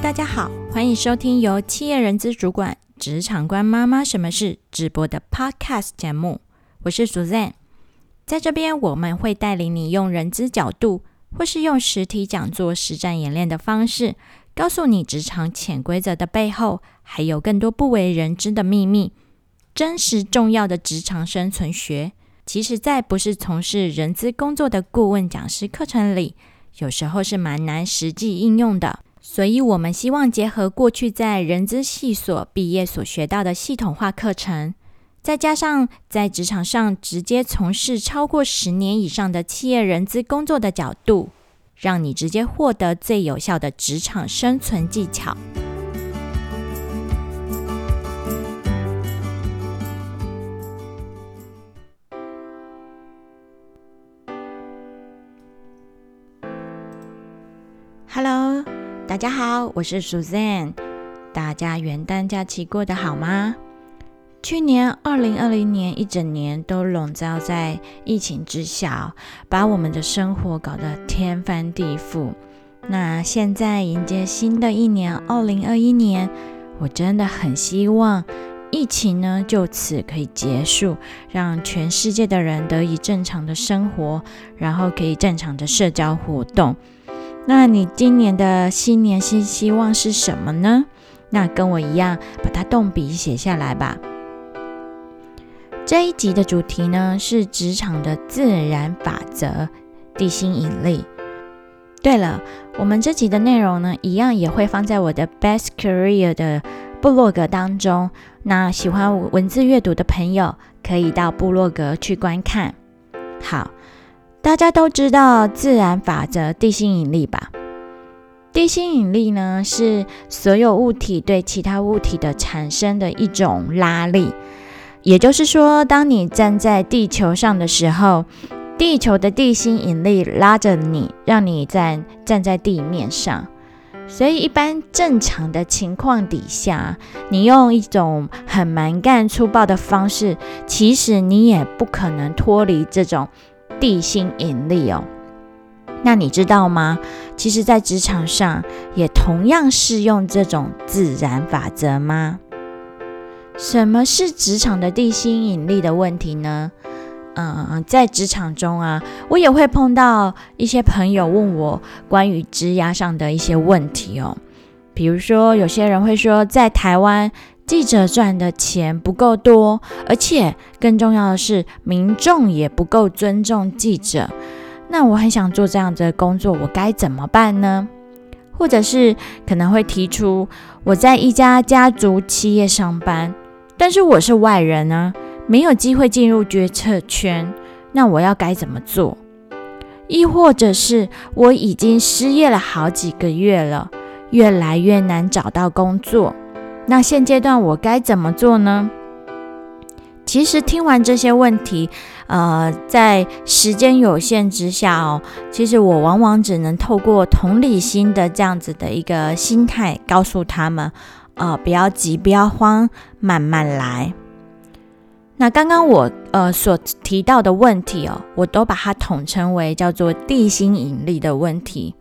大家好，欢迎收听由企业人资主管、职场官妈妈什么事直播的 Podcast 节目。我是 Suzanne，在这边我们会带领你用人资角度，或是用实体讲座、实战演练的方式，告诉你职场潜规则的背后，还有更多不为人知的秘密，真实重要的职场生存学。其实，在不是从事人资工作的顾问讲师课程里，有时候是蛮难实际应用的。所以，我们希望结合过去在人资系所毕业所学到的系统化课程，再加上在职场上直接从事超过十年以上的企业人资工作的角度，让你直接获得最有效的职场生存技巧。大家好，我是 Suzanne。大家元旦假期过得好吗？去年二零二零年一整年都笼罩在疫情之下，把我们的生活搞得天翻地覆。那现在迎接新的一年二零二一年，我真的很希望疫情呢就此可以结束，让全世界的人得以正常的生活，然后可以正常的社交活动。那你今年的新年新希望是什么呢？那跟我一样，把它动笔写下来吧。这一集的主题呢是职场的自然法则——地心引力。对了，我们这集的内容呢，一样也会放在我的 Best Career 的部落格当中。那喜欢文字阅读的朋友，可以到部落格去观看。好。大家都知道自然法则地心引力吧？地心引力呢，是所有物体对其他物体的产生的一种拉力。也就是说，当你站在地球上的时候，地球的地心引力拉着你，让你站站在地面上。所以，一般正常的情况底下，你用一种很蛮干粗暴的方式，其实你也不可能脱离这种。地心引力哦，那你知道吗？其实，在职场上也同样适用这种自然法则吗？什么是职场的地心引力的问题呢？嗯，在职场中啊，我也会碰到一些朋友问我关于职涯上的一些问题哦。比如说，有些人会说，在台湾。记者赚的钱不够多，而且更重要的是，民众也不够尊重记者。那我很想做这样的工作，我该怎么办呢？或者是可能会提出，我在一家家族企业上班，但是我是外人呢，没有机会进入决策圈，那我要该怎么做？亦或者是我已经失业了好几个月了，越来越难找到工作。那现阶段我该怎么做呢？其实听完这些问题，呃，在时间有限之下哦，其实我往往只能透过同理心的这样子的一个心态，告诉他们，呃，不要急，不要慌，慢慢来。那刚刚我呃所提到的问题哦，我都把它统称为叫做地心引力的问题，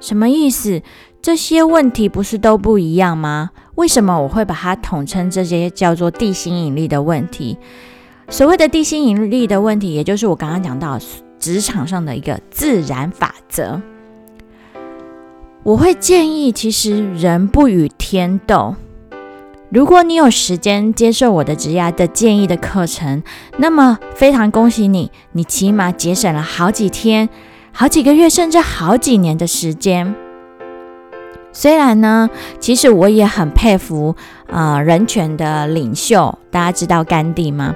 什么意思？这些问题不是都不一样吗？为什么我会把它统称这些叫做地心引力的问题？所谓的地心引力的问题，也就是我刚刚讲到职场上的一个自然法则。我会建议，其实人不与天斗。如果你有时间接受我的职涯的建议的课程，那么非常恭喜你，你起码节省了好几天、好几个月，甚至好几年的时间。虽然呢，其实我也很佩服啊，人权的领袖，大家知道甘地吗？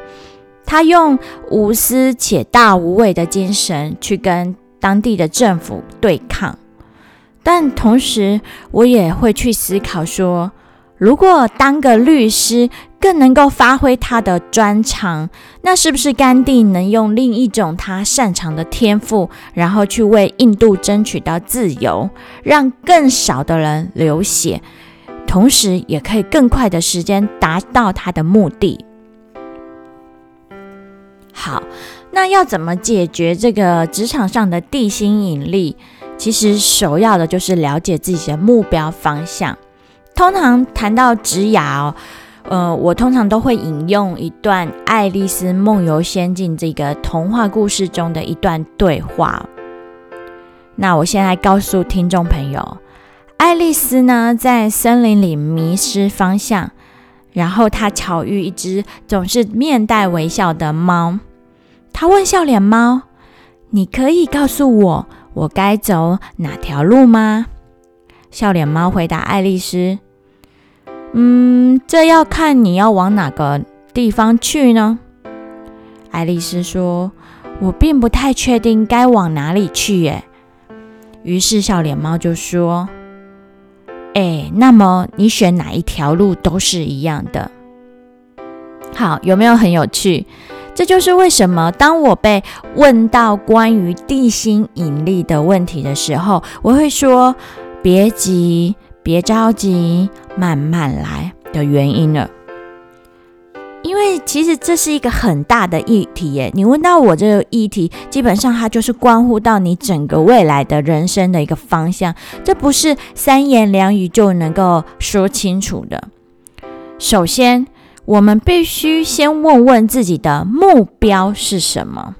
他用无私且大无畏的精神去跟当地的政府对抗，但同时我也会去思考说。如果当个律师更能够发挥他的专长，那是不是甘地能用另一种他擅长的天赋，然后去为印度争取到自由，让更少的人流血，同时也可以更快的时间达到他的目的？好，那要怎么解决这个职场上的地心引力？其实首要的就是了解自己的目标方向。通常谈到职涯哦，呃，我通常都会引用一段《爱丽丝梦游仙境》这个童话故事中的一段对话。那我现在告诉听众朋友，爱丽丝呢在森林里迷失方向，然后她巧遇一只总是面带微笑的猫。她问笑脸猫：“你可以告诉我，我该走哪条路吗？”笑脸猫回答爱丽丝。嗯，这要看你要往哪个地方去呢？爱丽丝说：“我并不太确定该往哪里去。”耶。于是笑脸猫就说：“哎，那么你选哪一条路都是一样的。”好，有没有很有趣？这就是为什么当我被问到关于地心引力的问题的时候，我会说：“别急。”别着急，慢慢来的原因了。因为其实这是一个很大的议题耶。你问到我这个议题，基本上它就是关乎到你整个未来的人生的一个方向。这不是三言两语就能够说清楚的。首先，我们必须先问问自己的目标是什么。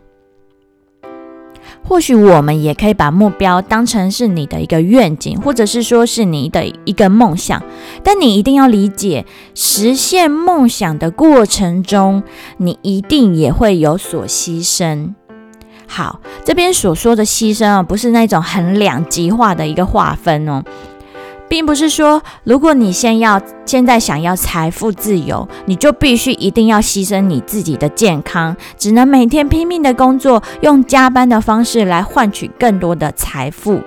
或许我们也可以把目标当成是你的一个愿景，或者是说是你的一个梦想。但你一定要理解，实现梦想的过程中，你一定也会有所牺牲。好，这边所说的牺牲啊，不是那种很两极化的一个划分哦。并不是说，如果你先要现在想要财富自由，你就必须一定要牺牲你自己的健康，只能每天拼命的工作，用加班的方式来换取更多的财富。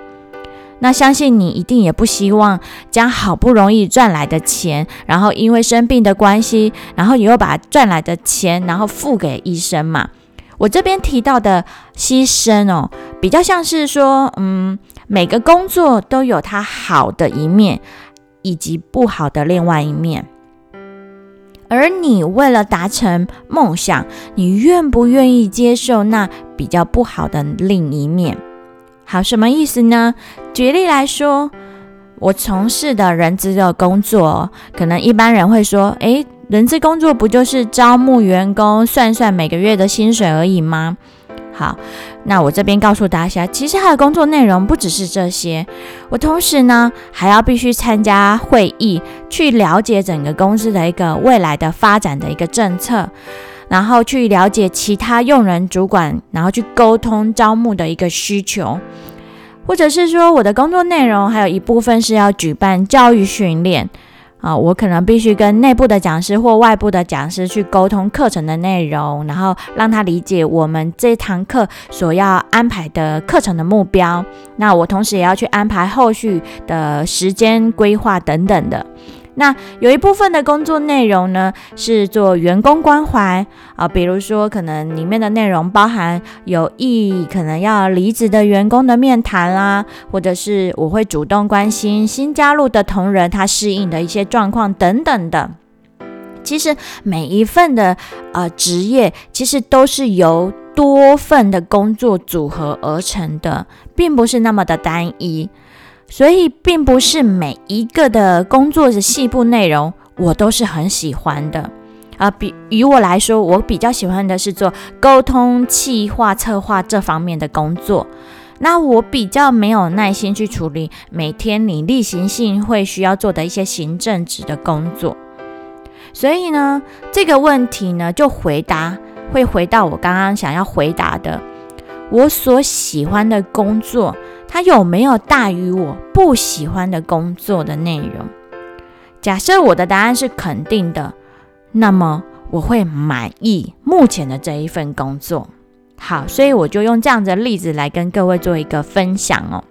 那相信你一定也不希望将好不容易赚来的钱，然后因为生病的关系，然后你又把赚来的钱然后付给医生嘛？我这边提到的牺牲哦，比较像是说，嗯。每个工作都有它好的一面，以及不好的另外一面。而你为了达成梦想，你愿不愿意接受那比较不好的另一面？好，什么意思呢？举例来说，我从事的人资的工作，可能一般人会说：“诶，人资工作不就是招募员工，算算每个月的薪水而已吗？”好，那我这边告诉大家，其实他的工作内容不只是这些。我同时呢，还要必须参加会议，去了解整个公司的一个未来的发展的一个政策，然后去了解其他用人主管，然后去沟通招募的一个需求，或者是说我的工作内容还有一部分是要举办教育训练。啊，我可能必须跟内部的讲师或外部的讲师去沟通课程的内容，然后让他理解我们这堂课所要安排的课程的目标。那我同时也要去安排后续的时间规划等等的。那有一部分的工作内容呢，是做员工关怀啊，比如说可能里面的内容包含有意义可能要离职的员工的面谈啦，或者是我会主动关心新加入的同仁他适应的一些状况等等的。其实每一份的呃职业，其实都是由多份的工作组合而成的，并不是那么的单一。所以，并不是每一个的工作的细部内容，我都是很喜欢的啊。比于我来说，我比较喜欢的是做沟通、企划、策划这方面的工作。那我比较没有耐心去处理每天你例行性会需要做的一些行政职的工作。所以呢，这个问题呢，就回答会回到我刚刚想要回答的，我所喜欢的工作。它有没有大于我不喜欢的工作的内容？假设我的答案是肯定的，那么我会满意目前的这一份工作。好，所以我就用这样的例子来跟各位做一个分享哦。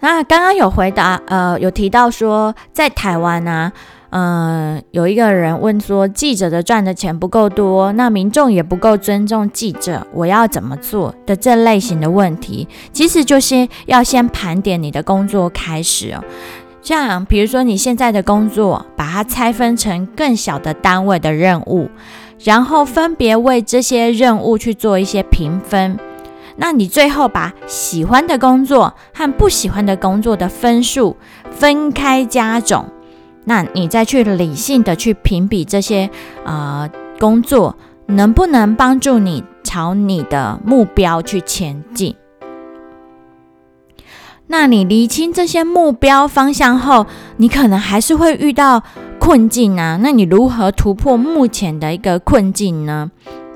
那刚刚有回答，呃，有提到说在台湾呢。嗯，有一个人问说，记者的赚的钱不够多，那民众也不够尊重记者，我要怎么做的这类型的问题，其实就是要先盘点你的工作开始哦。像比如说你现在的工作，把它拆分成更小的单位的任务，然后分别为这些任务去做一些评分。那你最后把喜欢的工作和不喜欢的工作的分数分开加总，那你再去理性的去评比这些呃工作能不能帮助你朝你的目标去前进。那你厘清这些目标方向后，你可能还是会遇到困境啊。那你如何突破目前的一个困境呢？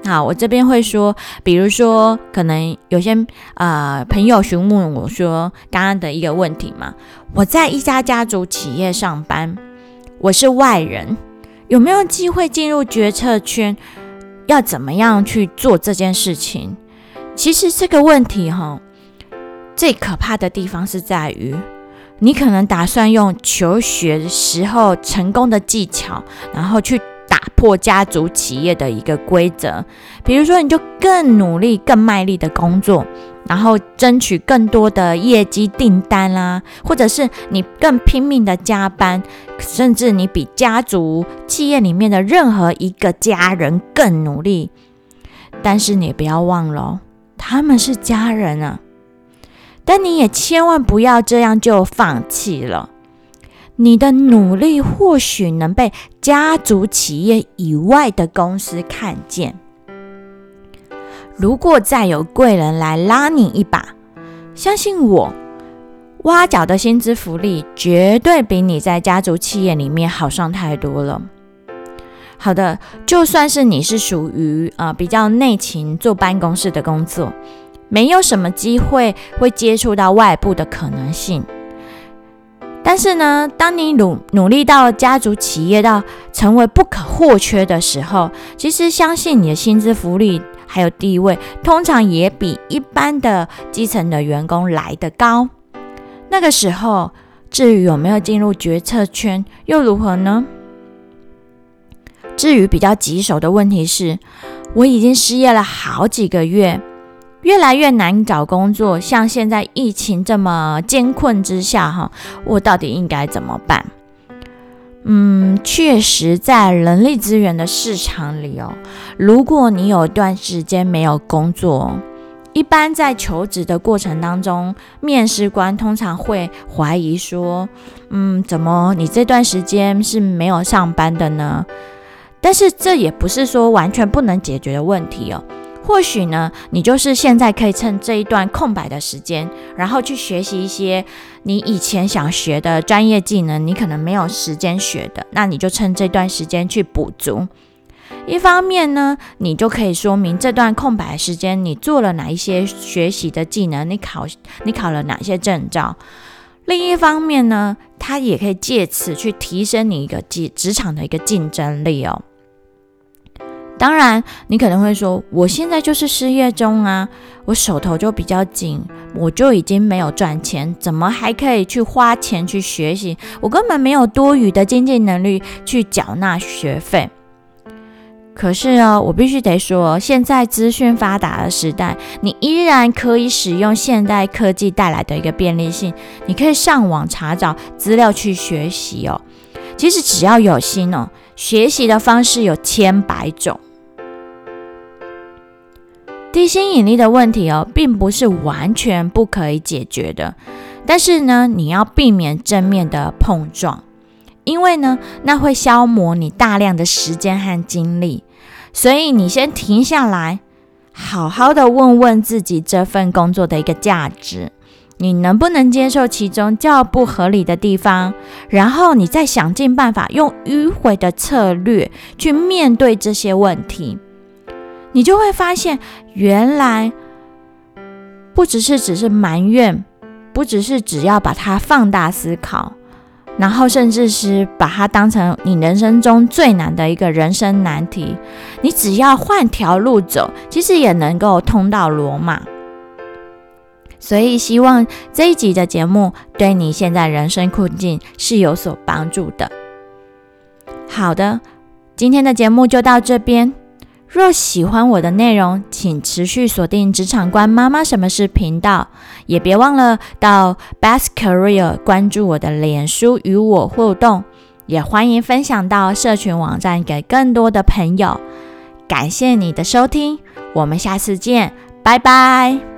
好，我这边会说，比如说，可能有些呃朋友询问我说，刚刚的一个问题嘛，我在一家家族企业上班，我是外人，有没有机会进入决策圈？要怎么样去做这件事情？其实这个问题哈。最可怕的地方是在于，你可能打算用求学时候成功的技巧，然后去打破家族企业的一个规则。比如说，你就更努力、更卖力的工作，然后争取更多的业绩订单啦，或者是你更拼命的加班，甚至你比家族企业里面的任何一个家人更努力。但是你不要忘了，他们是家人啊。但你也千万不要这样就放弃了。你的努力或许能被家族企业以外的公司看见。如果再有贵人来拉你一把，相信我，挖角的薪资福利绝对比你在家族企业里面好上太多了。好的，就算是你是属于啊比较内勤、坐办公室的工作。没有什么机会会接触到外部的可能性，但是呢，当你努努力到家族企业到成为不可或缺的时候，其实相信你的薪资福利还有地位，通常也比一般的基层的员工来得高。那个时候，至于有没有进入决策圈又如何呢？至于比较棘手的问题是，我已经失业了好几个月。越来越难找工作，像现在疫情这么艰困之下，哈，我到底应该怎么办？嗯，确实，在人力资源的市场里哦，如果你有一段时间没有工作，一般在求职的过程当中，面试官通常会怀疑说，嗯，怎么你这段时间是没有上班的呢？但是这也不是说完全不能解决的问题哦。或许呢，你就是现在可以趁这一段空白的时间，然后去学习一些你以前想学的专业技能，你可能没有时间学的，那你就趁这段时间去补足。一方面呢，你就可以说明这段空白时间你做了哪一些学习的技能，你考你考了哪些证照。另一方面呢，它也可以借此去提升你一个职职场的一个竞争力哦。当然，你可能会说，我现在就是失业中啊，我手头就比较紧，我就已经没有赚钱，怎么还可以去花钱去学习？我根本没有多余的经济能力去缴纳学费。可是哦，我必须得说，现在资讯发达的时代，你依然可以使用现代科技带来的一个便利性，你可以上网查找资料去学习哦。其实只要有心哦，学习的方式有千百种。地心引力的问题哦，并不是完全不可以解决的，但是呢，你要避免正面的碰撞，因为呢，那会消磨你大量的时间和精力。所以你先停下来，好好的问问自己这份工作的一个价值，你能不能接受其中较不合理的地方？然后你再想尽办法用迂回的策略去面对这些问题。你就会发现，原来不只是只是埋怨，不只是只要把它放大思考，然后甚至是把它当成你人生中最难的一个人生难题。你只要换条路走，其实也能够通到罗马。所以，希望这一集的节目对你现在人生困境是有所帮助的。好的，今天的节目就到这边。若喜欢我的内容，请持续锁定职场观妈妈什么是频道，也别忘了到 Best Career 关注我的脸书与我互动，也欢迎分享到社群网站给更多的朋友。感谢你的收听，我们下次见，拜拜。